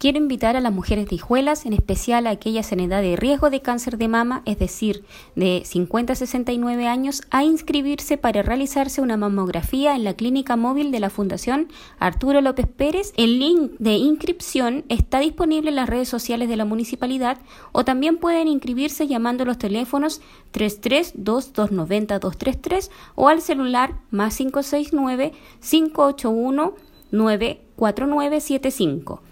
Quiero invitar a las mujeres de Hijuelas, en especial a aquellas en edad de riesgo de cáncer de mama, es decir, de 50 a 69 años, a inscribirse para realizarse una mamografía en la clínica móvil de la Fundación Arturo López Pérez. El link de inscripción está disponible en las redes sociales de la municipalidad o también pueden inscribirse llamando a los teléfonos 33-2290-233 o al celular más 569 581 94975.